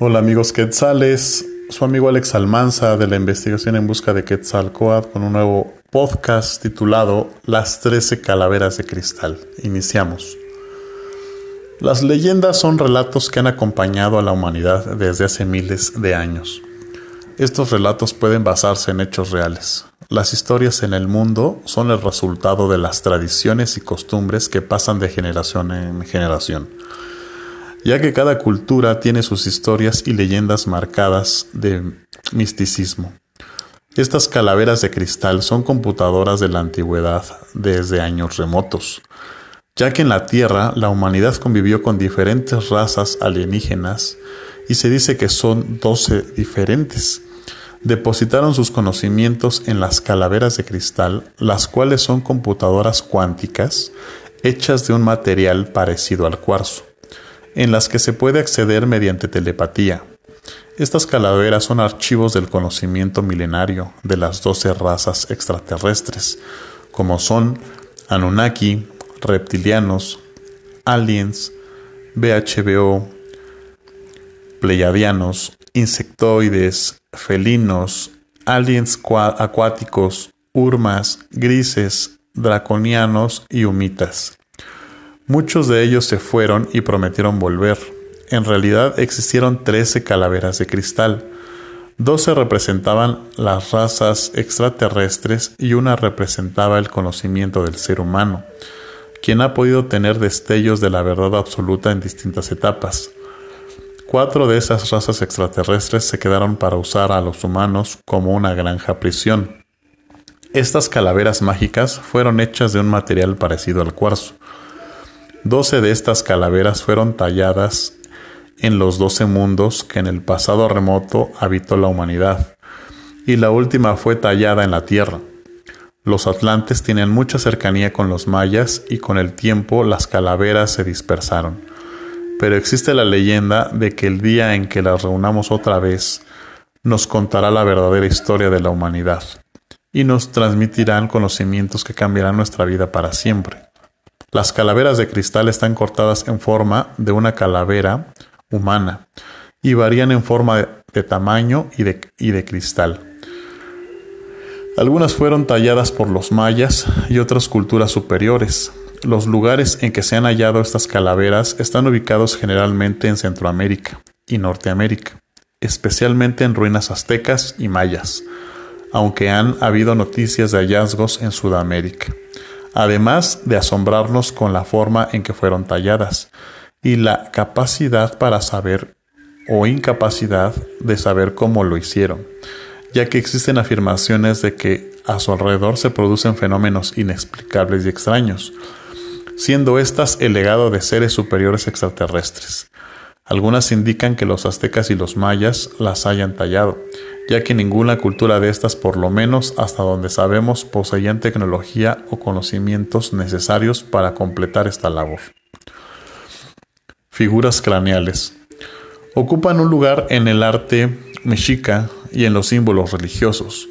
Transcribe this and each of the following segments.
Hola amigos quetzales, su amigo Alex Almanza de la investigación en busca de Quetzalcoatl con un nuevo podcast titulado Las 13 calaveras de cristal. Iniciamos. Las leyendas son relatos que han acompañado a la humanidad desde hace miles de años. Estos relatos pueden basarse en hechos reales. Las historias en el mundo son el resultado de las tradiciones y costumbres que pasan de generación en generación ya que cada cultura tiene sus historias y leyendas marcadas de misticismo. Estas calaveras de cristal son computadoras de la antigüedad desde años remotos, ya que en la Tierra la humanidad convivió con diferentes razas alienígenas y se dice que son doce diferentes. Depositaron sus conocimientos en las calaveras de cristal, las cuales son computadoras cuánticas hechas de un material parecido al cuarzo en las que se puede acceder mediante telepatía. Estas calaveras son archivos del conocimiento milenario de las doce razas extraterrestres, como son Anunnaki, reptilianos, aliens, BHBO, pleiadianos, insectoides, felinos, aliens acuáticos, urmas, grises, draconianos y humitas. Muchos de ellos se fueron y prometieron volver. En realidad existieron trece calaveras de cristal. Doce representaban las razas extraterrestres y una representaba el conocimiento del ser humano, quien ha podido tener destellos de la verdad absoluta en distintas etapas. Cuatro de esas razas extraterrestres se quedaron para usar a los humanos como una granja prisión. Estas calaveras mágicas fueron hechas de un material parecido al cuarzo. Doce de estas calaveras fueron talladas en los doce mundos que en el pasado remoto habitó la humanidad, y la última fue tallada en la tierra. Los atlantes tienen mucha cercanía con los mayas y con el tiempo las calaveras se dispersaron. Pero existe la leyenda de que el día en que las reunamos otra vez, nos contará la verdadera historia de la humanidad y nos transmitirán conocimientos que cambiarán nuestra vida para siempre. Las calaveras de cristal están cortadas en forma de una calavera humana y varían en forma de, tamaño y de, cristal. Algunas fueron talladas por los mayas y otras culturas superiores. Los lugares en que se han hallado estas calaveras están ubicados generalmente en Centroamérica y Norteamérica, especialmente en ruinas aztecas y mayas, aunque han habido noticias de hallazgos en Sudamérica además de asombrarnos con la forma en que fueron talladas y la capacidad para saber o incapacidad de saber cómo lo hicieron, ya que existen afirmaciones de que a su alrededor se producen fenómenos inexplicables y extraños, siendo estas el legado de seres superiores extraterrestres. Algunas indican que los aztecas y los mayas las hayan tallado, ya que ninguna cultura de estas, por lo menos hasta donde sabemos, poseían tecnología o conocimientos necesarios para completar esta labor. Figuras craneales. Ocupan un lugar en el arte mexica y en los símbolos religiosos,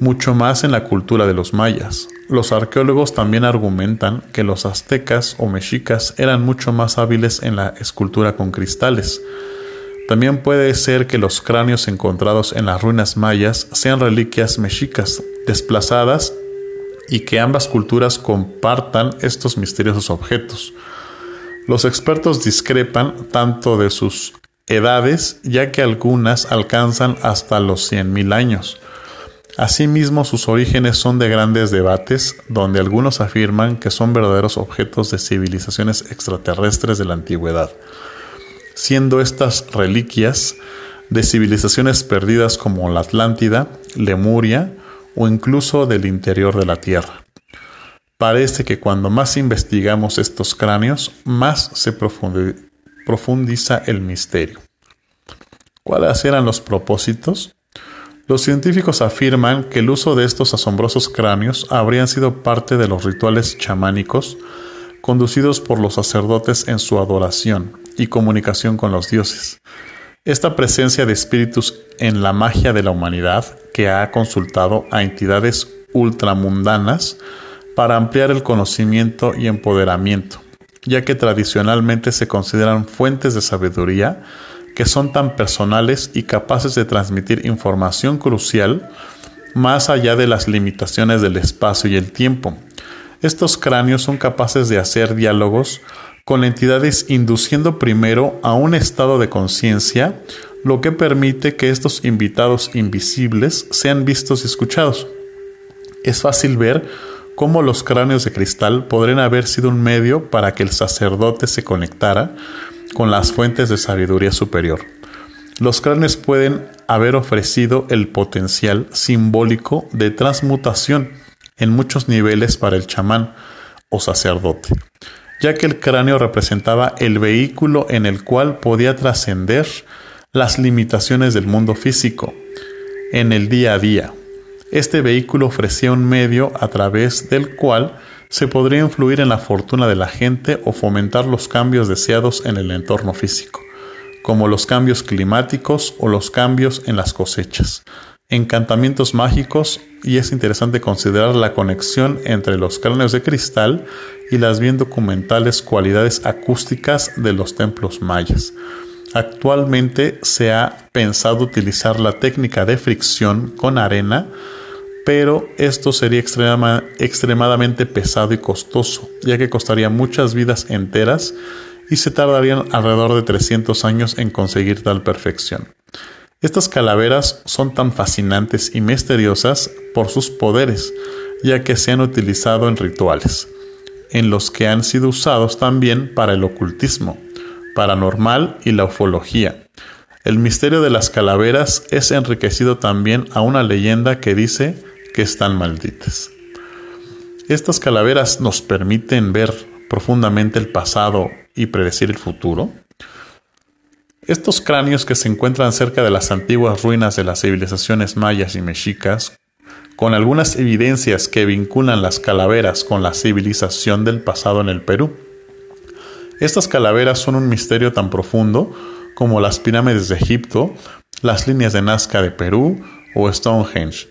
mucho más en la cultura de los mayas. Los arqueólogos también argumentan que los aztecas o mexicas eran mucho más hábiles en la escultura con cristales, también puede ser que los cráneos encontrados en las ruinas mayas sean reliquias mexicas desplazadas y que ambas culturas compartan estos misteriosos objetos. Los expertos discrepan tanto de sus edades, ya que algunas alcanzan hasta los 100.000 años. Asimismo, sus orígenes son de grandes debates, donde algunos afirman que son verdaderos objetos de civilizaciones extraterrestres de la antigüedad siendo estas reliquias de civilizaciones perdidas como la Atlántida, Lemuria o incluso del interior de la Tierra. Parece que cuando más investigamos estos cráneos, más se profundiza el misterio. ¿Cuáles eran los propósitos? Los científicos afirman que el uso de estos asombrosos cráneos habrían sido parte de los rituales chamánicos conducidos por los sacerdotes en su adoración y comunicación con los dioses. Esta presencia de espíritus en la magia de la humanidad que ha consultado a entidades ultramundanas para ampliar el conocimiento y empoderamiento, ya que tradicionalmente se consideran fuentes de sabiduría que son tan personales y capaces de transmitir información crucial más allá de las limitaciones del espacio y el tiempo. Estos cráneos son capaces de hacer diálogos con entidades induciendo primero a un estado de conciencia, lo que permite que estos invitados invisibles sean vistos y escuchados. Es fácil ver cómo los cráneos de cristal podrían haber sido un medio para que el sacerdote se conectara con las fuentes de sabiduría superior. Los cráneos pueden haber ofrecido el potencial simbólico de transmutación en muchos niveles para el chamán o sacerdote, ya que el cráneo representaba el vehículo en el cual podía trascender las limitaciones del mundo físico en el día a día. Este vehículo ofrecía un medio a través del cual se podría influir en la fortuna de la gente o fomentar los cambios deseados en el entorno físico, como los cambios climáticos o los cambios en las cosechas, encantamientos mágicos y es interesante considerar la conexión entre los cráneos de cristal y las bien documentales cualidades acústicas de los templos mayas. Actualmente se ha pensado utilizar la técnica de fricción con arena pero esto sería extremadamente pesado y costoso, ya que costaría muchas vidas enteras y se tardarían alrededor de 300 años en conseguir tal perfección. Estas calaveras son tan fascinantes y misteriosas por sus poderes, ya que se han utilizado en rituales, en los que han sido usados también para el ocultismo, paranormal y la ufología. El misterio de las calaveras es enriquecido también a una leyenda que dice que están malditas. Estas calaveras nos permiten ver profundamente el pasado y predecir el futuro. Estos cráneos que se encuentran cerca de las antiguas ruinas de las civilizaciones mayas y mexicas, con algunas evidencias que vinculan las calaveras con la civilización del pasado en el Perú. Estas calaveras son un misterio tan profundo como las pirámides de Egipto, las líneas de Nazca de Perú o Stonehenge,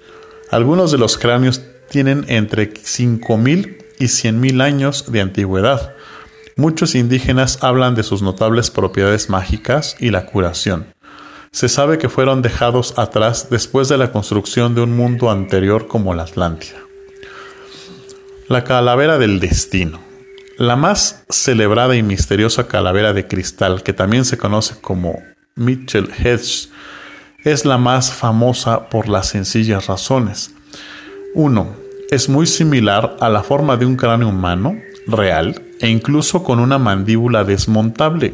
algunos de los cráneos tienen entre 5.000 y 100.000 años de antigüedad. Muchos indígenas hablan de sus notables propiedades mágicas y la curación. Se sabe que fueron dejados atrás después de la construcción de un mundo anterior como la Atlántida. La calavera del destino. La más celebrada y misteriosa calavera de cristal, que también se conoce como Mitchell Hedge, es la más famosa por las sencillas razones. 1. Es muy similar a la forma de un cráneo humano real e incluso con una mandíbula desmontable.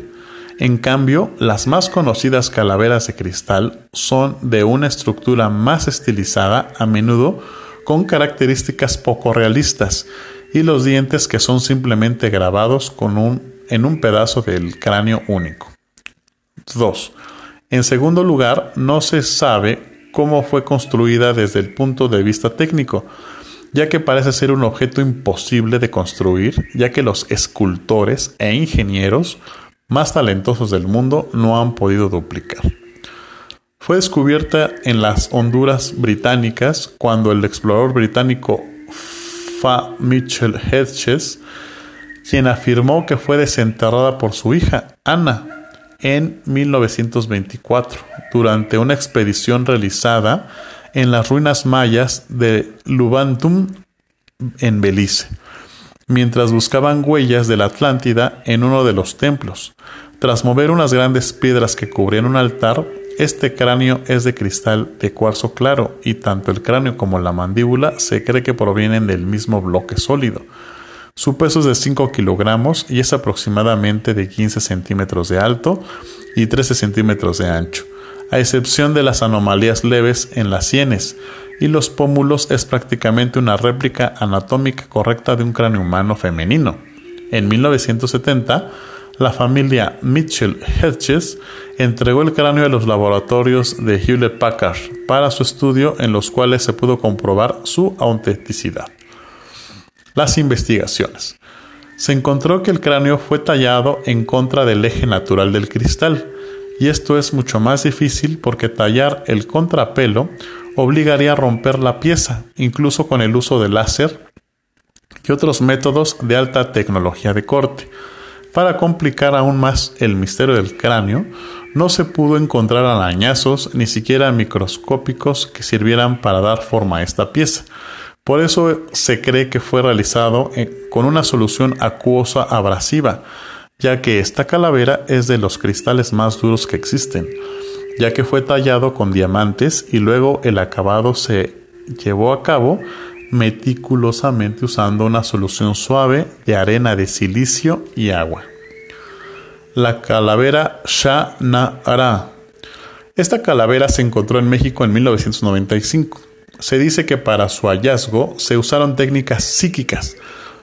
En cambio, las más conocidas calaveras de cristal son de una estructura más estilizada, a menudo con características poco realistas, y los dientes que son simplemente grabados con un, en un pedazo del cráneo único. 2. En segundo lugar, no se sabe cómo fue construida desde el punto de vista técnico, ya que parece ser un objeto imposible de construir, ya que los escultores e ingenieros más talentosos del mundo no han podido duplicar. Fue descubierta en las Honduras británicas cuando el explorador británico Fa Mitchell Hedges, quien afirmó que fue desenterrada por su hija, Ana, en 1924 durante una expedición realizada en las ruinas mayas de Lubantum en Belice, mientras buscaban huellas de la Atlántida en uno de los templos. Tras mover unas grandes piedras que cubrían un altar, este cráneo es de cristal de cuarzo claro y tanto el cráneo como la mandíbula se cree que provienen del mismo bloque sólido. Su peso es de 5 kilogramos y es aproximadamente de 15 centímetros de alto y 13 centímetros de ancho, a excepción de las anomalías leves en las sienes, y los pómulos es prácticamente una réplica anatómica correcta de un cráneo humano femenino. En 1970, la familia Mitchell Hedges entregó el cráneo a los laboratorios de Hewlett Packard para su estudio en los cuales se pudo comprobar su autenticidad. Las investigaciones. Se encontró que el cráneo fue tallado en contra del eje natural del cristal, y esto es mucho más difícil porque tallar el contrapelo obligaría a romper la pieza, incluso con el uso de láser y otros métodos de alta tecnología de corte. Para complicar aún más el misterio del cráneo, no se pudo encontrar arañazos ni siquiera microscópicos que sirvieran para dar forma a esta pieza. Por eso se cree que fue realizado eh, con una solución acuosa abrasiva, ya que esta calavera es de los cristales más duros que existen, ya que fue tallado con diamantes y luego el acabado se llevó a cabo meticulosamente usando una solución suave de arena de silicio y agua. La calavera Shah Nara. Esta calavera se encontró en México en 1995. Se dice que para su hallazgo se usaron técnicas psíquicas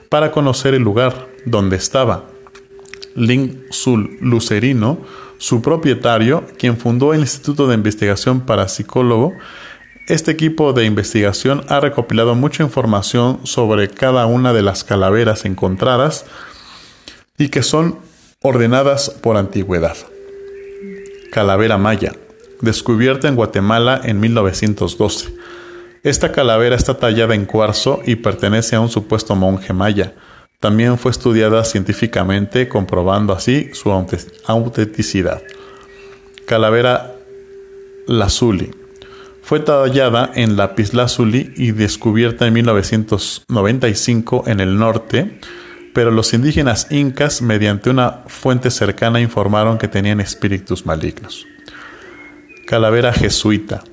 para conocer el lugar donde estaba. Ling Sul Lucerino, su propietario, quien fundó el Instituto de Investigación Parapsicólogo, este equipo de investigación ha recopilado mucha información sobre cada una de las calaveras encontradas y que son ordenadas por antigüedad. Calavera Maya, descubierta en Guatemala en 1912. Esta calavera está tallada en cuarzo y pertenece a un supuesto monje maya. También fue estudiada científicamente, comprobando así su autenticidad. Calavera Lazuli fue tallada en lapislázuli y descubierta en 1995 en el norte, pero los indígenas incas, mediante una fuente cercana, informaron que tenían espíritus malignos. Calavera jesuita.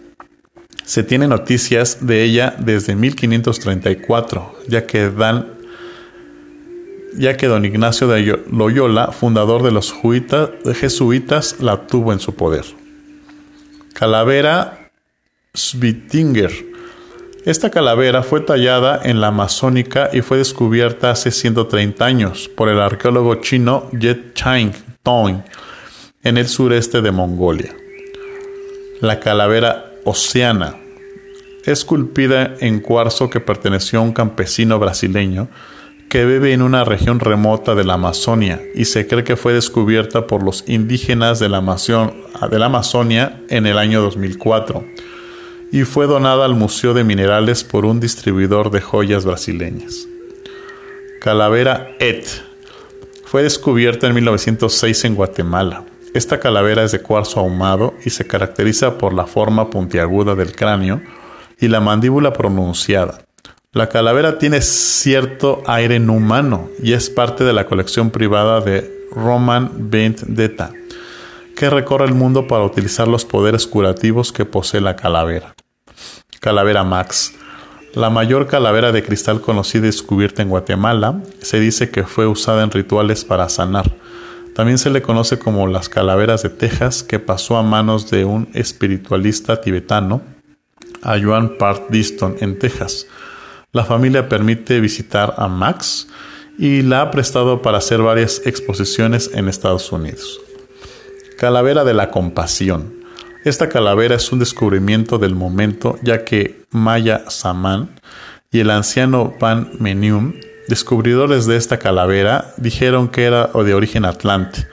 Se tiene noticias de ella desde 1534, ya que dan ya que don Ignacio de Loyola, fundador de los jesuitas, la tuvo en su poder. Calavera Svitinger. Esta calavera fue tallada en la Amazónica y fue descubierta hace 130 años por el arqueólogo chino Jet Chang Tong en el sureste de Mongolia. La calavera Oceana, esculpida en cuarzo que perteneció a un campesino brasileño que vive en una región remota de la Amazonia y se cree que fue descubierta por los indígenas de la, Amazonia en el año 2004 y fue donada al Museo de Minerales por un distribuidor de joyas brasileñas. Calavera Et fue descubierta en 1906 en Guatemala. Esta calavera es de cuarzo ahumado y se caracteriza por la forma puntiaguda del cráneo y la mandíbula pronunciada. La calavera tiene cierto aire humano y es parte de la colección privada de Roman Vendetta, que recorre el mundo para utilizar los poderes curativos que posee la calavera. Calavera Max. La mayor calavera de cristal conocida y descubierta en Guatemala se dice que fue usada en rituales para sanar. También se le conoce como las calaveras de Texas, que pasó a manos de un espiritualista tibetano, a Joan Part Diston, en Texas. La familia permite visitar a Max y la ha prestado para hacer varias exposiciones en Estados Unidos. Calavera de la Compasión. Esta calavera es un descubrimiento del momento, ya que Maya Saman y el anciano Van Menium, descubridores de esta calavera, dijeron que era de origen atlante.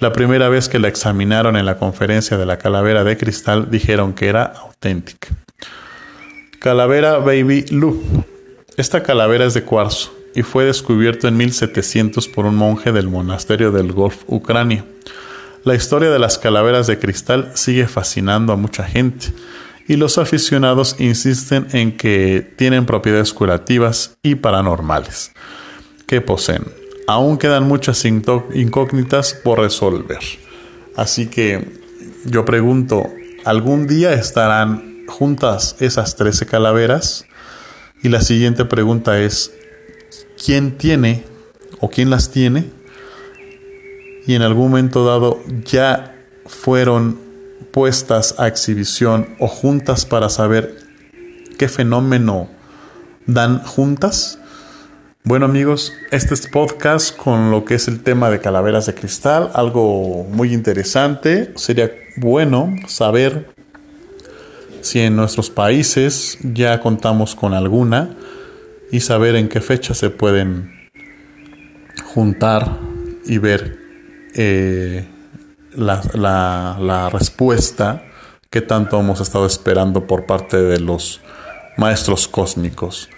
La primera vez que la examinaron en la conferencia de la calavera de cristal, dijeron que era auténtica. Calavera Baby Lu. Esta calavera es de cuarzo y fue descubierto en 1700 por un monje del monasterio del Golf Ucrania. La historia de las calaveras de cristal sigue fascinando a mucha gente y los aficionados insisten en que tienen propiedades curativas y paranormales que poseen. Aún quedan muchas incógnitas por resolver. Así que yo pregunto, ¿algún día estarán juntas esas 13 calaveras? Y la siguiente pregunta es, ¿quién tiene o quién las tiene? y en algún momento dado ya fueron puestas a exhibición o juntas para saber qué fenómeno dan juntas. Bueno amigos, este es podcast con lo que es el tema de calaveras de cristal, algo muy interesante. Sería bueno saber si en nuestros países ya contamos con alguna y saber en qué fecha se pueden juntar y ver eh, la, la respuesta que tanto hemos estado esperando por parte de los maestros cósmicos.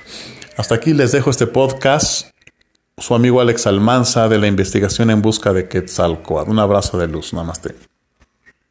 Hasta aquí les dejo este podcast. Su amigo Alex Almanza de la investigación en busca de Quetzalcoatl. Un abrazo de luz. Namaste.